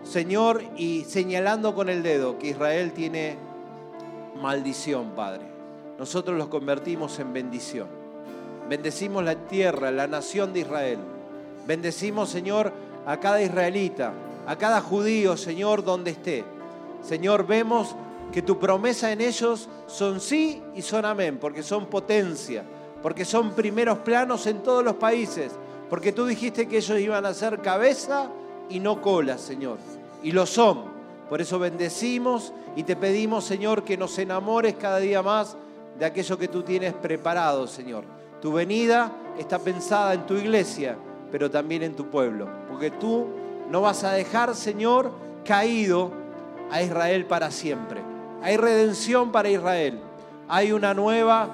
Señor, y señalando con el dedo que Israel tiene maldición, Padre. Nosotros los convertimos en bendición. Bendecimos la tierra, la nación de Israel. Bendecimos, Señor, a cada israelita, a cada judío, Señor, donde esté. Señor, vemos que tu promesa en ellos son sí y son amén, porque son potencia, porque son primeros planos en todos los países, porque tú dijiste que ellos iban a ser cabeza y no cola, Señor, y lo son. Por eso bendecimos y te pedimos, Señor, que nos enamores cada día más de aquello que tú tienes preparado, Señor. Tu venida está pensada en tu iglesia, pero también en tu pueblo, porque tú no vas a dejar, Señor, caído a Israel para siempre. Hay redención para Israel. Hay una nueva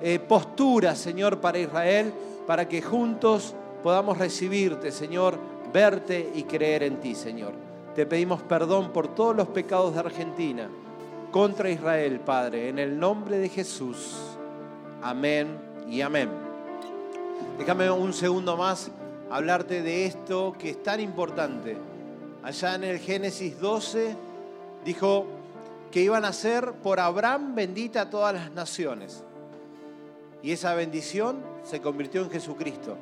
eh, postura, Señor, para Israel, para que juntos podamos recibirte, Señor, verte y creer en ti, Señor. Te pedimos perdón por todos los pecados de Argentina contra Israel, Padre, en el nombre de Jesús. Amén y amén. Déjame un segundo más hablarte de esto que es tan importante. Allá en el Génesis 12 dijo, que iban a ser por Abraham bendita todas las naciones. Y esa bendición se convirtió en Jesucristo,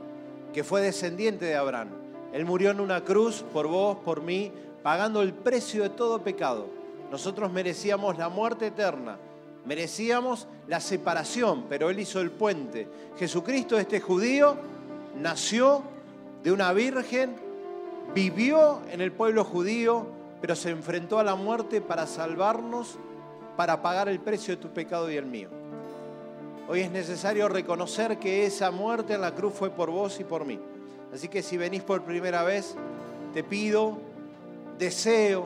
que fue descendiente de Abraham. Él murió en una cruz por vos, por mí, pagando el precio de todo pecado. Nosotros merecíamos la muerte eterna, merecíamos la separación, pero Él hizo el puente. Jesucristo, este judío, nació de una virgen, vivió en el pueblo judío, pero se enfrentó a la muerte para salvarnos, para pagar el precio de tu pecado y el mío. Hoy es necesario reconocer que esa muerte en la cruz fue por vos y por mí. Así que si venís por primera vez, te pido, deseo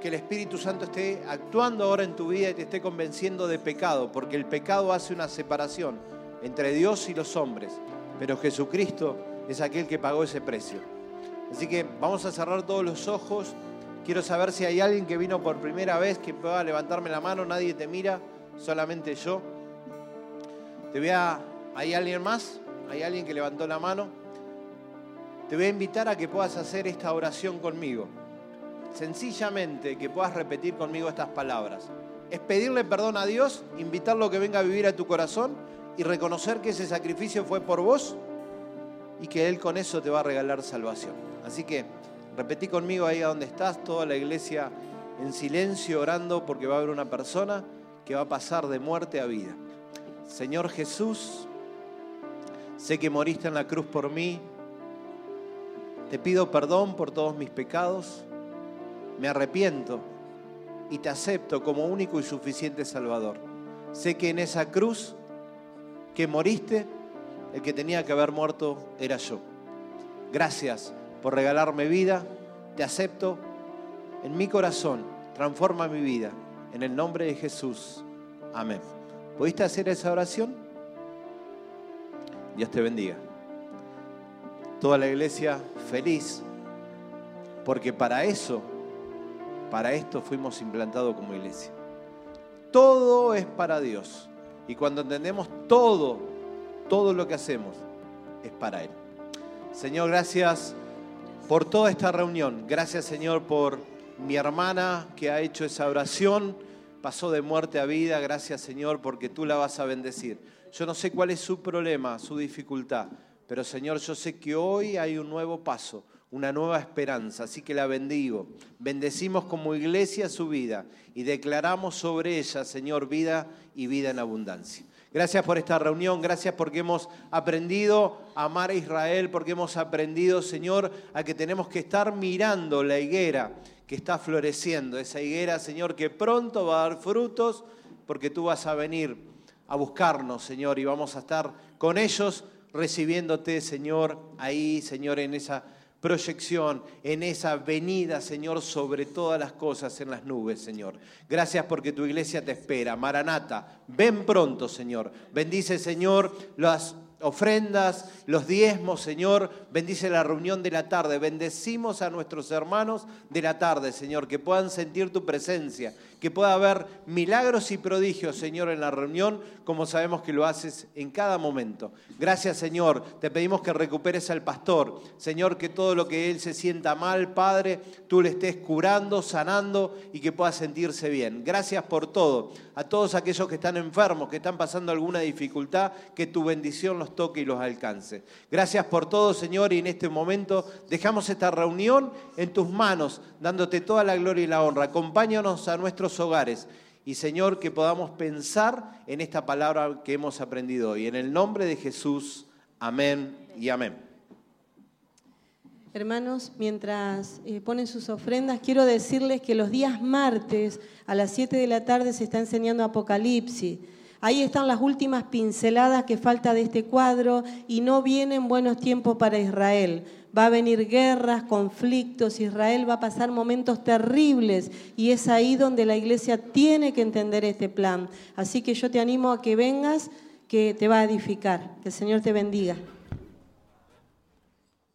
que el Espíritu Santo esté actuando ahora en tu vida y te esté convenciendo de pecado, porque el pecado hace una separación entre Dios y los hombres, pero Jesucristo es aquel que pagó ese precio. Así que vamos a cerrar todos los ojos. Quiero saber si hay alguien que vino por primera vez que pueda levantarme la mano. Nadie te mira, solamente yo. Te voy. ¿Hay alguien más? ¿Hay alguien que levantó la mano? Te voy a invitar a que puedas hacer esta oración conmigo. Sencillamente que puedas repetir conmigo estas palabras. Es pedirle perdón a Dios, invitarlo a que venga a vivir a tu corazón y reconocer que ese sacrificio fue por vos y que Él con eso te va a regalar salvación. Así que Repetí conmigo ahí a donde estás, toda la iglesia en silencio orando porque va a haber una persona que va a pasar de muerte a vida. Señor Jesús, sé que moriste en la cruz por mí. Te pido perdón por todos mis pecados. Me arrepiento y te acepto como único y suficiente Salvador. Sé que en esa cruz que moriste, el que tenía que haber muerto era yo. Gracias por regalarme vida. Te acepto en mi corazón. Transforma mi vida. En el nombre de Jesús. Amén. ¿Pudiste hacer esa oración? Dios te bendiga. Toda la iglesia feliz. Porque para eso, para esto fuimos implantados como iglesia. Todo es para Dios. Y cuando entendemos todo, todo lo que hacemos es para Él. Señor, gracias por toda esta reunión. Gracias Señor por mi hermana que ha hecho esa oración, pasó de muerte a vida. Gracias Señor porque tú la vas a bendecir. Yo no sé cuál es su problema, su dificultad, pero Señor, yo sé que hoy hay un nuevo paso. Una nueva esperanza. Así que la bendigo. Bendecimos como iglesia su vida y declaramos sobre ella, Señor, vida y vida en abundancia. Gracias por esta reunión, gracias porque hemos aprendido a amar a Israel, porque hemos aprendido, Señor, a que tenemos que estar mirando la higuera que está floreciendo, esa higuera, Señor, que pronto va a dar frutos, porque tú vas a venir a buscarnos, Señor, y vamos a estar con ellos recibiéndote, Señor, ahí, Señor, en esa proyección, en esa venida, Señor, sobre todas las cosas en las nubes, Señor. Gracias porque tu iglesia te espera. Maranata, ven pronto, Señor. Bendice, Señor, las ofrendas, los diezmos, Señor. Bendice la reunión de la tarde. Bendecimos a nuestros hermanos de la tarde, Señor, que puedan sentir tu presencia, que pueda haber milagros y prodigios, Señor, en la reunión, como sabemos que lo haces en cada momento. Gracias, Señor. Te pedimos que recuperes al pastor. Señor, que todo lo que él se sienta mal, Padre, tú le estés curando, sanando y que pueda sentirse bien. Gracias por todo. A todos aquellos que están enfermos, que están pasando alguna dificultad, que tu bendición los toque y los alcance. Gracias por todo, Señor, y en este momento dejamos esta reunión en tus manos, dándote toda la gloria y la honra. Acompáñanos a hogares. Y Señor, que podamos pensar en esta palabra que hemos aprendido hoy. En el nombre de Jesús, amén y amén. Hermanos, mientras eh, ponen sus ofrendas, quiero decirles que los días martes a las 7 de la tarde se está enseñando Apocalipsis. Ahí están las últimas pinceladas que falta de este cuadro y no vienen buenos tiempos para Israel. Va a venir guerras, conflictos, Israel va a pasar momentos terribles y es ahí donde la iglesia tiene que entender este plan. Así que yo te animo a que vengas, que te va a edificar. Que el Señor te bendiga.